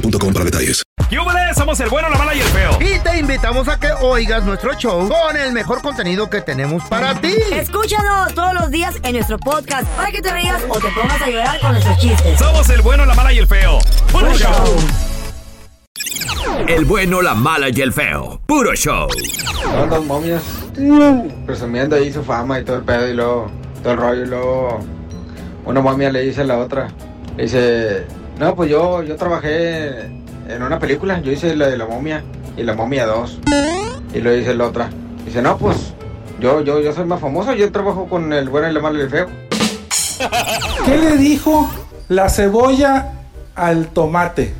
boostmobile.com para detalles. ¡Yúbales! Somos el bueno, la mala y el feo. Y te invitamos a que oigas nuestro show con el mejor contenido que tenemos para ti. Escúchanos todos los días en nuestro podcast para que te rías o te pongas a llorar con nuestros chistes. Somos el bueno, la mala y el feo. ¡Puro show! El bueno, la mala y el feo. Puro show. Dos momias presumiendo ahí su fama y todo el pedo y luego todo el rollo y luego una momia le dice a la otra, le dice, no, pues yo, yo trabajé en una película, yo hice la de la momia y la momia 2 y lo dice la otra, dice, no, pues yo, yo, yo soy más famoso, yo trabajo con el bueno, el malo y el feo. ¿Qué le dijo la cebolla al tomate?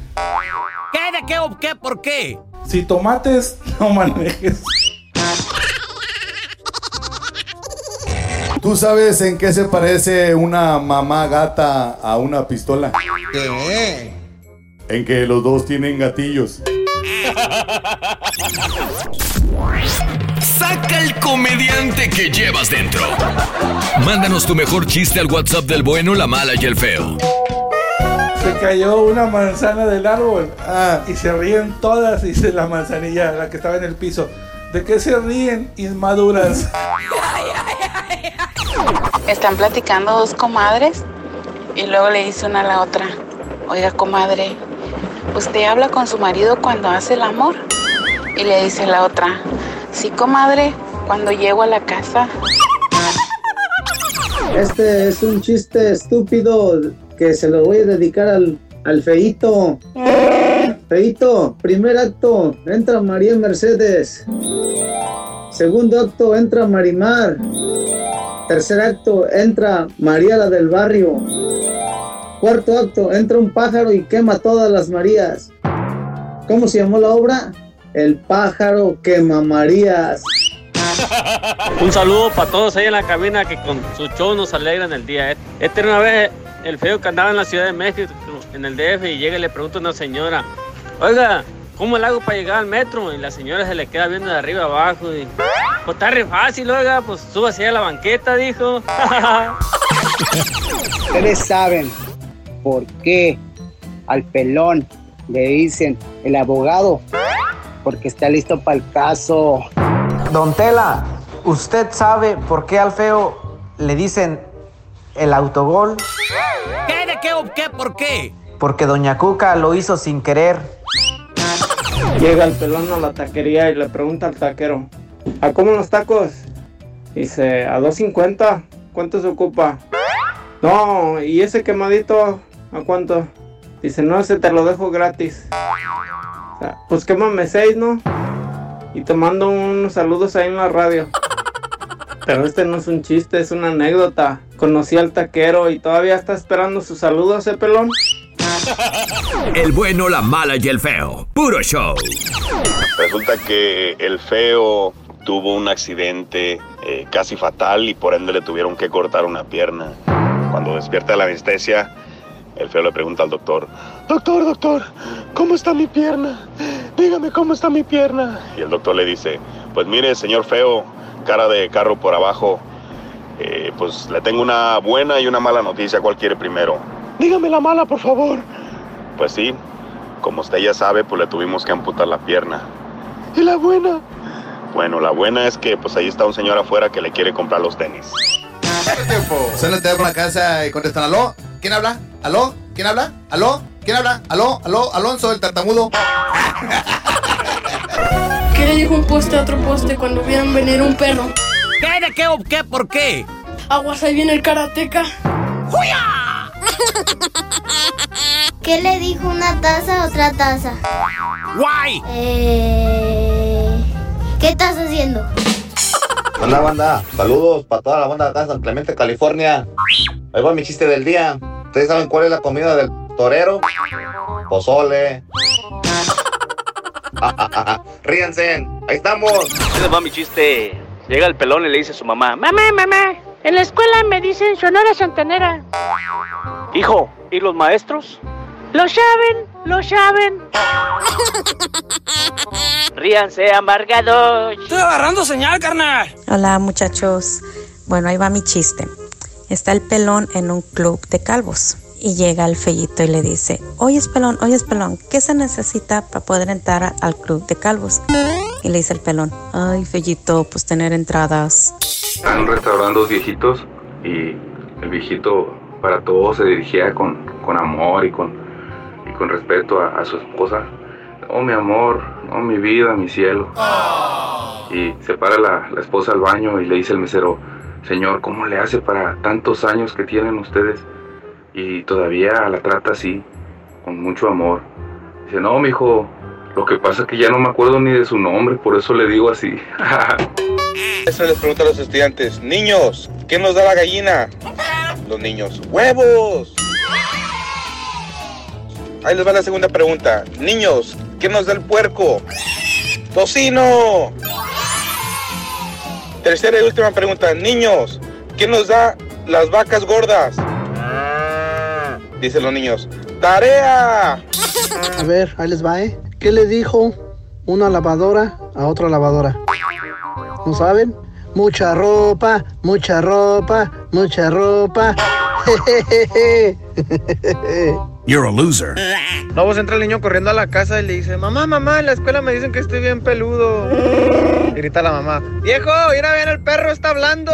¿Qué? ¿De qué o qué? ¿Por qué? Si tomates, no manejes. ¿Tú sabes en qué se parece una mamá gata a una pistola? ¿Qué? En que los dos tienen gatillos. Saca el comediante que llevas dentro. Mándanos tu mejor chiste al WhatsApp del bueno, la mala y el feo. Se cayó una manzana del árbol ah, y se ríen todas, dice la manzanilla, la que estaba en el piso. ¿De qué se ríen, inmaduras? Están platicando dos comadres y luego le dice una a la otra, oiga comadre, ¿usted habla con su marido cuando hace el amor? Y le dice la otra, sí comadre, cuando llego a la casa. Este es un chiste estúpido que se lo voy a dedicar al, al feito. Feito, primer acto, entra María Mercedes. Segundo acto, entra Marimar. Tercer acto, entra María la del barrio. Cuarto acto, entra un pájaro y quema todas las Marías. ¿Cómo se llamó la obra? El pájaro quema Marías. Un saludo para todos ahí en la cabina que con su show nos alegran el día. Este era una vez el feo que andaba en la Ciudad de México, en el DF, y llega y le pregunta a una señora, oiga, ¿cómo le hago para llegar al metro? Y la señora se le queda viendo de arriba abajo y, pues está re fácil, oiga, pues súbase a la banqueta, dijo. Ustedes saben por qué al pelón le dicen el abogado, porque está listo para el caso. Don Tela, ¿usted sabe por qué al feo le dicen el autogol? ¿Qué? ¿De qué o qué? ¿Por qué? Porque Doña Cuca lo hizo sin querer. Llega el pelón a la taquería y le pregunta al taquero, ¿a cómo los tacos? Dice, a 2.50, ¿cuánto se ocupa? No, ¿y ese quemadito a cuánto? Dice, no, ese te lo dejo gratis. O sea, pues quémame seis, ¿no? Y te mando unos saludos ahí en la radio. Pero este no es un chiste, es una anécdota. Conocí al taquero y todavía está esperando sus saludos, ¿eh, pelón? El bueno, la mala y el feo. Puro show. Resulta que el feo tuvo un accidente eh, casi fatal y por ende le tuvieron que cortar una pierna. Cuando despierta de la anestesia, el feo le pregunta al doctor, doctor, doctor, ¿cómo está mi pierna? Dígame cómo está mi pierna. Y el doctor le dice, pues mire, señor feo, cara de carro por abajo, eh, pues le tengo una buena y una mala noticia, ¿cuál quiere primero? Dígame la mala, por favor. Pues sí, como usted ya sabe, pues le tuvimos que amputar la pierna. ¿Y la buena? Bueno, la buena es que pues ahí está un señor afuera que le quiere comprar los tenis. Suena el teléfono a casa y contestan, ¿aló? ¿Quién habla? ¿Aló? ¿Quién habla? ¿Aló? ¿Quién habla? ¿Aló? ¿Aló? Alonso, el tartamudo. ¿Qué le dijo un poste a otro poste cuando vieron venir un perro? ¿Qué de qué o qué por qué? Aguas, ahí viene el karateca. ¿Qué le dijo una taza a otra taza? Guay. Eh, ¿Qué estás haciendo? Hola banda, saludos para toda la banda de acá de San Clemente, California. Ahí va mi chiste del día. ¿Ustedes saben cuál es la comida del torero? Pozole. Ríanse, ahí estamos. Ese va mi chiste. Llega el pelón y le dice a su mamá, mamá, mamá, en la escuela me dicen Sonora Santanera. Hijo, ¿y los maestros? Lo saben, lo saben. Ríanse, amargados. Estoy agarrando señal, carnal. Hola muchachos. Bueno, ahí va mi chiste. Está el pelón en un club de calvos y llega el fellito y le dice, oye pelón, oye pelón, ¿qué se necesita para poder entrar al club de calvos? Y le dice el pelón, ay fellito, pues tener entradas. Estaban un restaurante dos viejitos y el viejito para todos se dirigía con, con amor y con, y con respeto a, a su esposa. Oh mi amor, oh mi vida, mi cielo. Y se para la, la esposa al baño y le dice el mesero, Señor, ¿cómo le hace para tantos años que tienen ustedes? Y todavía la trata así, con mucho amor. Dice, no, mijo, lo que pasa es que ya no me acuerdo ni de su nombre, por eso le digo así. Eso les pregunta a los estudiantes, niños, ¿qué nos da la gallina? Los niños, huevos. Ahí les va la segunda pregunta. Niños, ¿qué nos da el puerco? Tocino. Tercera y última pregunta. Niños, ¿qué nos da las vacas gordas? Dicen los niños. ¡Tarea! A ver, ahí les va, ¿eh? ¿Qué le dijo una lavadora a otra lavadora? ¿No saben? Mucha ropa, mucha ropa, mucha ropa. You're a loser. No, pues entra el niño corriendo a la casa y le dice, mamá, mamá, en la escuela me dicen que estoy bien peludo. Y grita la mamá, viejo, mira bien, el perro está hablando.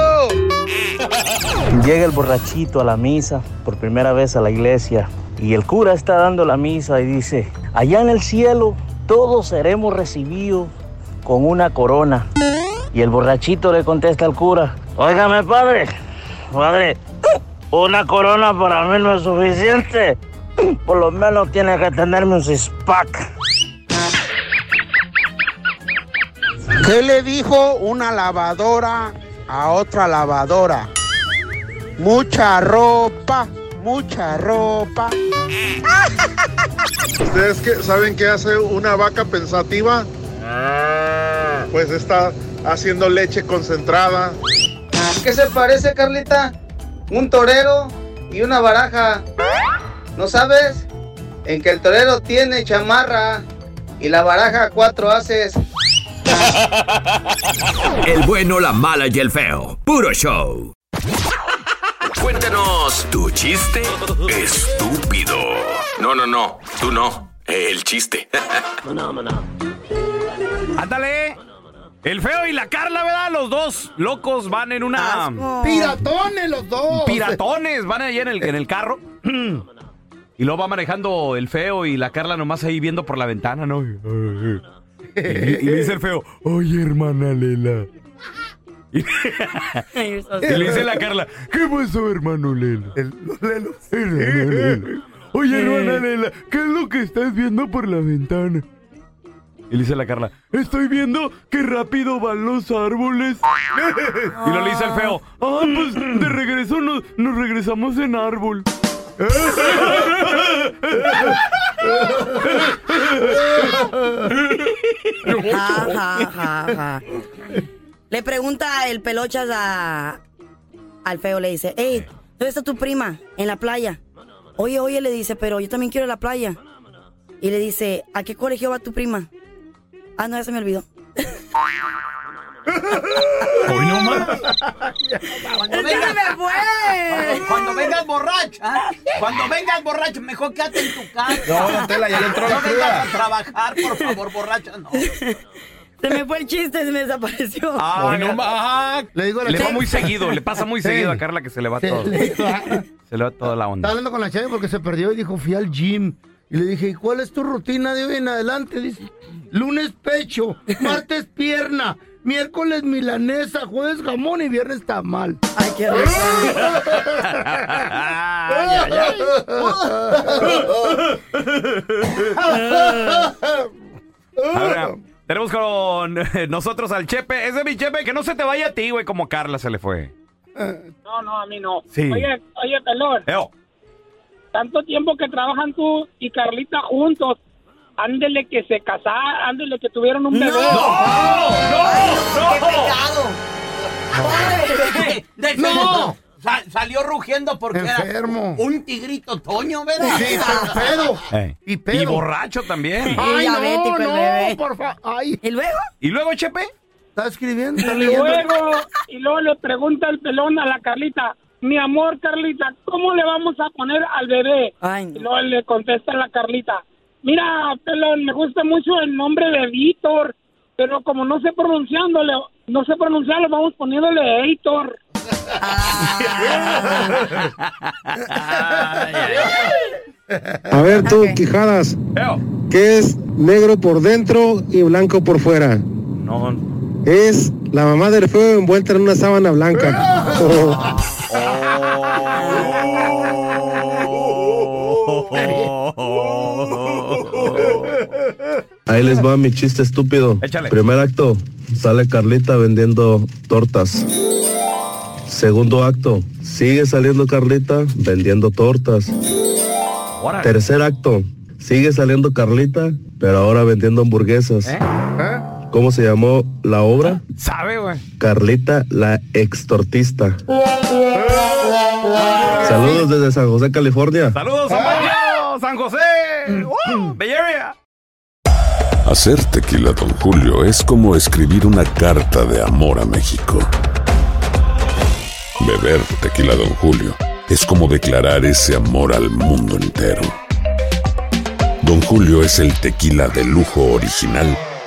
Llega el borrachito a la misa por primera vez a la iglesia y el cura está dando la misa y dice, allá en el cielo todos seremos recibidos con una corona. Y el borrachito le contesta al cura, óigame padre, padre, una corona para mí no es suficiente. Por lo menos tiene que tenerme un six-pack. ¿Qué le dijo una lavadora a otra lavadora? Mucha ropa, mucha ropa. ¿Ustedes qué- saben qué hace una vaca pensativa? Pues está haciendo leche concentrada. ¿Qué se parece, Carlita? Un torero y una baraja. ¿No sabes? En que el torero tiene chamarra y la baraja cuatro haces. El bueno, la mala y el feo. Puro show. Cuéntanos tu chiste estúpido. No, no, no. Tú no. El chiste. Ándale. El feo y la Carla, ¿verdad? Los dos locos van en una. Piratones los dos. Piratones, van ahí en el, en el carro. Y luego va manejando el feo y la Carla nomás ahí viendo por la ventana, ¿no? Y, y le dice el feo, oye, hermana Lela. Y, le dice la Carla, ¿qué pasó, hermano Lela? Hermano Lela. Oye, hermana Lela, ¿qué es lo que estás viendo por la ventana? Y le dice la Carla, estoy viendo qué rápido van los árboles. y lo le dice el feo, ah, pues de regreso nos, regresamos en árbol. Le pregunta el pelochas a, al feo, le dice, hey, ¿dónde está tu prima? En la playa. Oye, oye, le dice, pero yo también quiero a la playa. Y le dice, ¿a qué colegio va tu prima? Ah, no, ya se me olvidó. Hoy no más. Cuando ¡Es que me fue! Cuando vengas borracha, cuando vengas borracha, mejor quédate en tu casa. No, don Tela, ya le entró la No cruda. vengas a trabajar, por favor, borracha, no. Se me fue el chiste, se me desapareció. Ah, Hoy no no más. Le digo a la Le va muy seguido, le pasa muy seguido a Carla que se le va todo. le- Se le va toda la Estaba onda. hablando con la chava porque se perdió y dijo, fui al gym. Y le dije, ¿y cuál es tu rutina de hoy en adelante? Dice, lunes pecho, martes pierna, miércoles milanesa, jueves jamón y viernes tamal. Ay, qué Ahora, tenemos con nosotros al Chepe. Ese es mi Chepe, que no se te vaya a ti, güey, como Carla se le fue. No, no, a mí no. Sí. Oye, oye, pelón. Eo. Tanto tiempo que trabajan tú y Carlita juntos. Ándele que se casaron, ándele que tuvieron un bebé. De- de- No. Sa- salió rugiendo porque Enfermo. era un tigrito toño, ¿verdad? Sí, pero pedo. Eh, Y pedo. Y borracho también. Ay, diabético el no, bebé. no, por favor. ¿Y luego? ¿Y luego, Chepe? ¿Está escribiendo? Y ¿Está leyendo? luego, y luego le pregunta el pelón a la Carlita, mi amor Carlita, ¿cómo le vamos a poner al bebé? Ay, Y luego le contesta la Carlita, mira, pelón, me gusta mucho el nombre de Víctor, pero como no sé pronunciándole, no sé pronunciarlo, vamos poniéndole Heitor. A ver tú, Quijadas. ¿qué es negro por dentro y blanco por fuera? No. Es la mamá del feo envuelta en una sábana blanca. Ahí les va mi chiste estúpido. Échale. Primer acto, sale Carlita vendiendo tortas. Segundo acto, sigue saliendo Carlita vendiendo tortas. Tercer acto, sigue saliendo Carlita, pero ahora vendiendo hamburguesas. ¿Eh? ¿Cómo se llamó la obra? ¿Sabe, güey? Carlita la extortista. Saludos desde San José, California. Saludos, San Pancho, San José. Area. Hacer tequila, Don Julio, es como escribir una carta de amor a México. Beber tequila, Don Julio, es como declarar ese amor al mundo entero. Don Julio es el tequila de lujo original,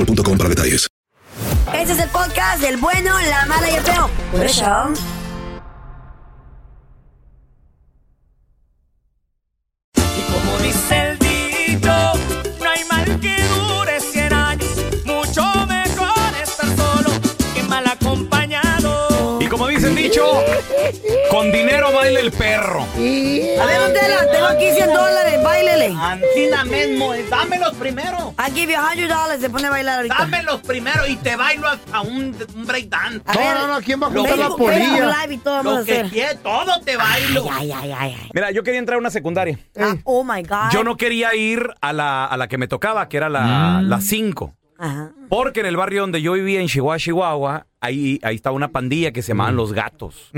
boostmobile.com para detalles. Este es el podcast del bueno, la mala y el feo. Por eso. Y como dice el dicho, con dinero baila el perro. A ver, tengo aquí 100 dólares, bailele. Antina mismo, eh, dámelos primero. I give you 100 dollars, se pone a bailar ahorita. Dámelos primero y te bailo hasta un, un breakdance. A ver, no, no, ¿quién va a Lo juntar que- la polilla? live y todo vamos Lo a que quiera, todo te bailo. Ay, ay, ay, ay. Mira, yo quería entrar a una secundaria. Ah, oh my God. Yo no quería ir a la, a la que me tocaba, que era la Mm. 5. Ajá. Porque en el barrio donde yo vivía, en Chihuahua, Chihuahua, ahí, ahí estaba una pandilla que se llamaban Los Gatos.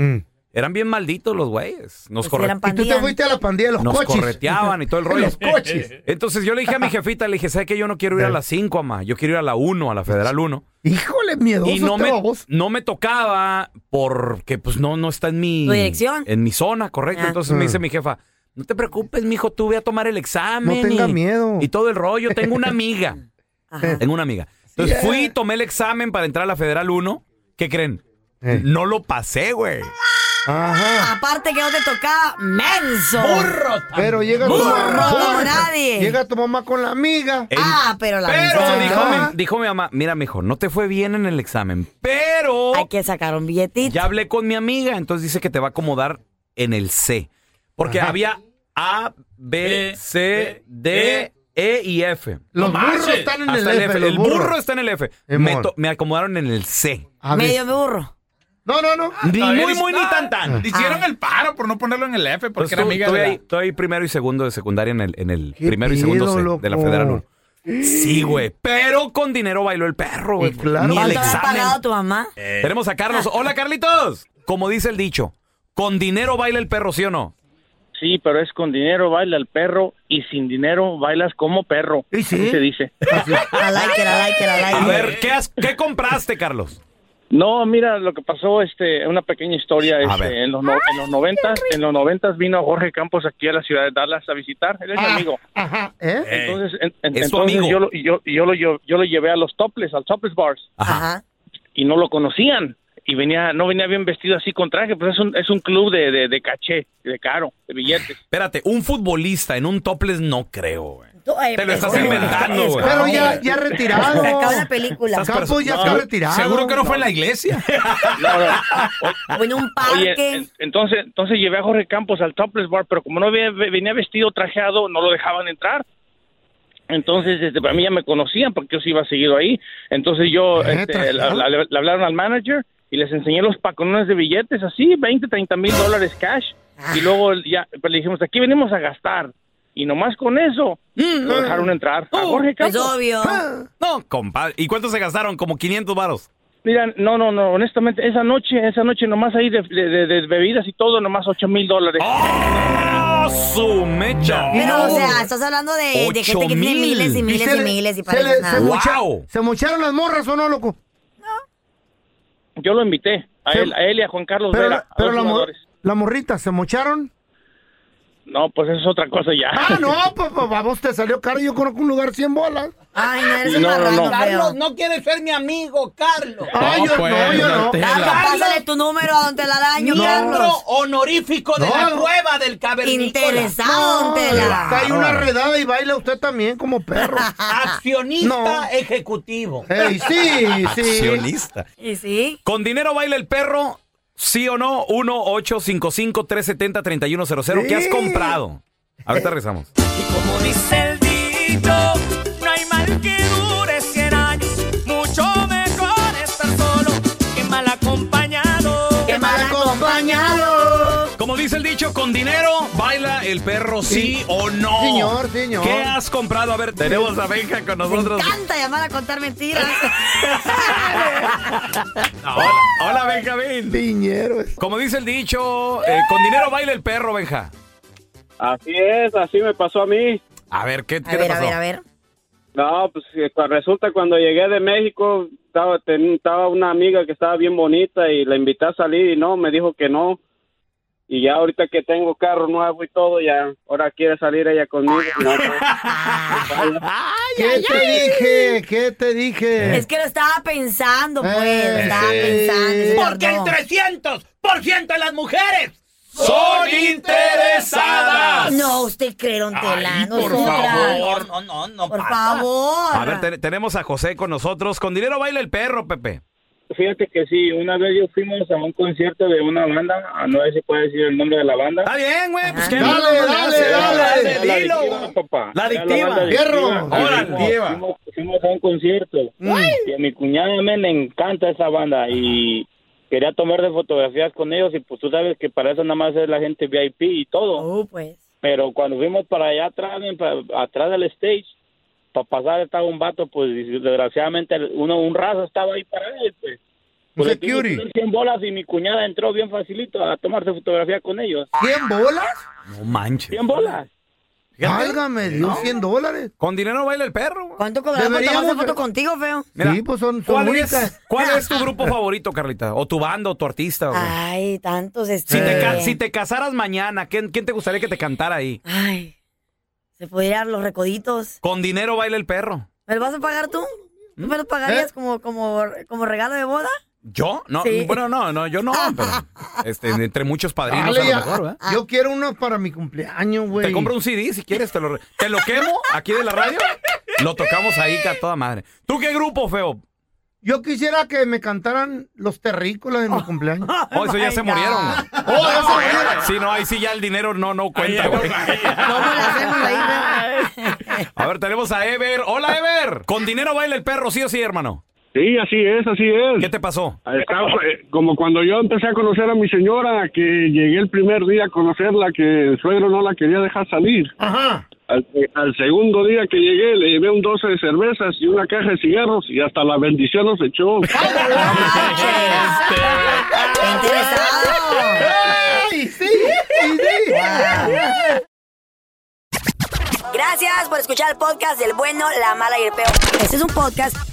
Eran bien malditos los güeyes. Nos, corre- Y tú te fuiste a la pandilla de los nos coches. correteaban y todo el rollo. los coches. Entonces yo le dije a mi jefita, le dije, ¿sabes qué? Yo no quiero ir a la 5, mamá. Yo quiero ir a la 1, a la Federal 1. Híjole, miedoso Y no me, no me tocaba porque pues no, no está en mi... ¿Tu dirección? En mi zona, correcto. Ah. Entonces me dice mi jefa, no te preocupes, mijo, tú ve a tomar el examen. No tenga y- miedo. Y todo el rollo. Tengo una amiga. Ajá. Tengo una amiga. Entonces fui, eh. tomé el examen para entrar a la Federal 1. ¿Qué creen? no lo pasé, güey. Ajá. Aparte que no te tocaba, menso. Pero llega tu Burro, mamá. como nadie. Llega tu mamá con la amiga. Ah, pero la Pero dijo, mi, dijo mi mamá, mira, mijo, no te fue bien en el examen, pero... Hay que sacar un billetito. Ya hablé con mi amiga, entonces dice que te va a acomodar en el C. Porque Ajá. había A, B, C, D, E y F. Los burros están en el Hasta F, El burro está en el F. Me, to- me acomodaron en el C. A ver. Medio burro. No, no, no. Ni Todavía muy, muy, ni tan, tan. Hicieron el paro por no ponerlo en el F, porque Entonces, era tú- amiga estoy, de la... ahí, estoy ahí primero y segundo de secundaria en el, en el ¿Qué primero y segundo pedo, C loco? de la Federal 1. Sí, güey. Pero con dinero bailó el perro, güey. claro. Ni el ¿Cuánto habrá examen. pagado tu mamá? Tenemos a Carlos. Hola, Carlitos. Como dice el dicho, con dinero baila el perro, ¿sí o no? Sí, pero es con dinero baila el perro y sin dinero bailas como perro. ¿Y sí? Así se dice. I like it, I like it, I like A ver, ¿qué, has- qué compraste, Carlos? No, mira, lo que pasó, este, una pequeña historia, este, en los no- en los noventas, en los noventas vino Jorge Campos aquí a la ciudad de Dallas a visitar, él es mi Ah, amigo. Ajá. ¿Eh? Entonces, en- en- Es tu entonces amigo. yo, lo, yo, yo, lo, yo, yo lo llevé a los topless, al topless bars, Ajá. y no lo conocían. Y venía, no venía bien vestido así con traje, pues es un, es un club de, de, de caché, de caro, de billetes. Espérate, un futbolista en un topless no creo, güey. Te lo estás pero- inventando, güey. Pero ya, ya retirado. Se acaba la película. Estás Campos ya No, está retirado. Seguro que no fue en la iglesia. No, no. O en un Oye, parque. en- entonces, entonces llevé a Jorge Campos al topless bar, pero como no había- venía vestido trajeado, no lo dejaban entrar. Entonces, este, para mí ya me conocían porque yo sí iba seguido ahí. Entonces yo, ¿Eh? este, ¿Trajeado? la- la- le hablaron al manager y les enseñé los pacones de billetes, así, 20, 30 mil dólares cash. Y luego ya, pues le dijimos, aquí venimos a gastar. Y nomás con eso, lo dejaron entrar. A Jorge Es Campos. obvio. No, compadre. ¿Y cuánto se gastaron? Como 500 varos. Mira, no, no, no, honestamente, esa noche, esa noche nomás ahí de, de- de- de bebidas y todo, nomás 8 mil dólares. ¡Oh, su mecha! Pero, o sea, estás hablando de, de gente que tiene Ocho mil. miles y miles se y le- miles y se para se nada. mocha- Wow. ¿Se mocharon las morras o no, loco? Yo lo invité, a él, a él y a Juan Carlos Pero, Vera, la- a pero dos la, jugadores. la morrita, ¿se mocharon? No, pues eso es otra cosa ya. Ah, no, pues, pues vamos, te salió caro. Yo conozco un lugar 100 bolas. Ay, no, eres un No. Carlos no quiere ser mi amigo, Carlos. Ay, yo pues, no, yo no. Carlos, pásale tu número a Don Telaraño, Miembro honorífico de No, la cueva del cavernícola. Interesado, Don Tela. Cae una redada y baila usted también como perro. Accionista No. ejecutivo. Ey, sí, sí. Accionista. ¿Y sí? ¿Con dinero baila el perro? ¿Sí o no? 1-855-370-3100. ¿Qué has Sí. comprado? Ahorita regresamos. Y como dice el dicho, no hay mal que dure 100 años. Mucho mejor estar solo que mal acompañado. ¡Qué mal acompañado! Como dice el dicho, con dinero baila el perro, sí, Sí. o no. Señor, señor. ¿Qué has comprado? A ver, tenemos a Benja con Me nosotros. encanta llamar a contar mentiras. Hola, hola Benjamín. Piñero. Como dice el dicho, eh, con dinero baila el perro, Benja. Así es, así me pasó a mí. A ver, ¿qué, A qué te ver, a ver, a ver. No, pues eh, resulta cuando llegué de México, estaba, ten- estaba una amiga que estaba bien bonita y la invité a salir y no, me dijo que no. Y ya ahorita que tengo carro nuevo y todo, ya ahora quiere salir ella conmigo. No, no. ¿Qué te dije? ¿Qué te dije? Es que lo estaba pensando, pues. Eh, lo estaba sí. pensando. Porque el tardó. 300% de las mujeres ¡Son interesadas! No, usted cree, Don Tela. Ay, por favor. No, no, no Por pasa. favor. A ver, te- tenemos a José con nosotros. Con dinero baila el perro, Pepe. Fíjate que sí, una vez yo fuimos a un concierto de una banda, ah, no sé si puede decir el nombre de la banda. Está bien, güey. Pues qué Dale, no, no le dale, hace. dale. La dilo. adictiva, papá. La adictiva. Fierro. adictiva. Órale. Fuimos- Fuimos, a un concierto. Y a mi cuñada me le encanta esa banda y quería tomar de fotografías con ellos y pues tú sabes que para eso nada más es la gente VIP y todo. Oh, pues. Pero cuando fuimos para allá atrás, en- pa- atrás del stage, para pasar estaba un vato, pues desgraciadamente uno un raso estaba ahí para él, pues. Un Pues le tuve security. que dar 100 bolas y mi cuñada entró bien facilito a tomarse fotografía con ellos. ¿100 bolas? No manches. 100 bolas. Válgame, Dios, 100 dólares. Con dinero baila el perro. ¿Cuánto cobramos por tomarse foto contigo, feo? Mira, sí, pues son, son ¿Cuál únicas. es, ¿Cuál es tu grupo favorito, Carlita? ¿O tu banda o tu artista? güey? Ay, tantos Si, este. te, ca- si te casaras mañana, ¿quién, quién te gustaría que te cantara ahí? Ay. Se pudieran los recoditos. Con dinero baila el perro. ¿Me lo vas a pagar tú? ¿Tú me lo pagarías ¿Eh? como, como, como regalo de boda? ¿Yo? No, Sí. bueno, no, no, yo no, pero este, entre muchos padrinos Dale, a lo ya. mejor, ¿verdad? Yo quiero uno para mi cumpleaños, güey. Te compro un CD si quieres, te lo, te lo quemo aquí de la radio. Lo tocamos ahí que a toda madre. ¿Tú qué grupo, feo? Yo quisiera que me cantaran los terrícolas de mi cumpleaños. Oh, eso ya se murieron. Oh, ya se murieron. Sí, no, ahí sí ya el dinero no, no cuenta, güey. A ver, tenemos a Ever. Hola, Ever. Con dinero baila el perro, ¿sí o sí, hermano? Sí, así es, así es. ¿Qué te pasó? Estaba, eh, como cuando yo empecé a conocer a mi señora, que llegué el primer día a conocerla, que el suegro no la quería dejar salir. Ajá. Al, al segundo día que llegué, le llevé un 12 de cervezas y una caja de cigarros y hasta la bendición nos echó. Gracias por escuchar el podcast del bueno, la mala y el peor. Este es un podcast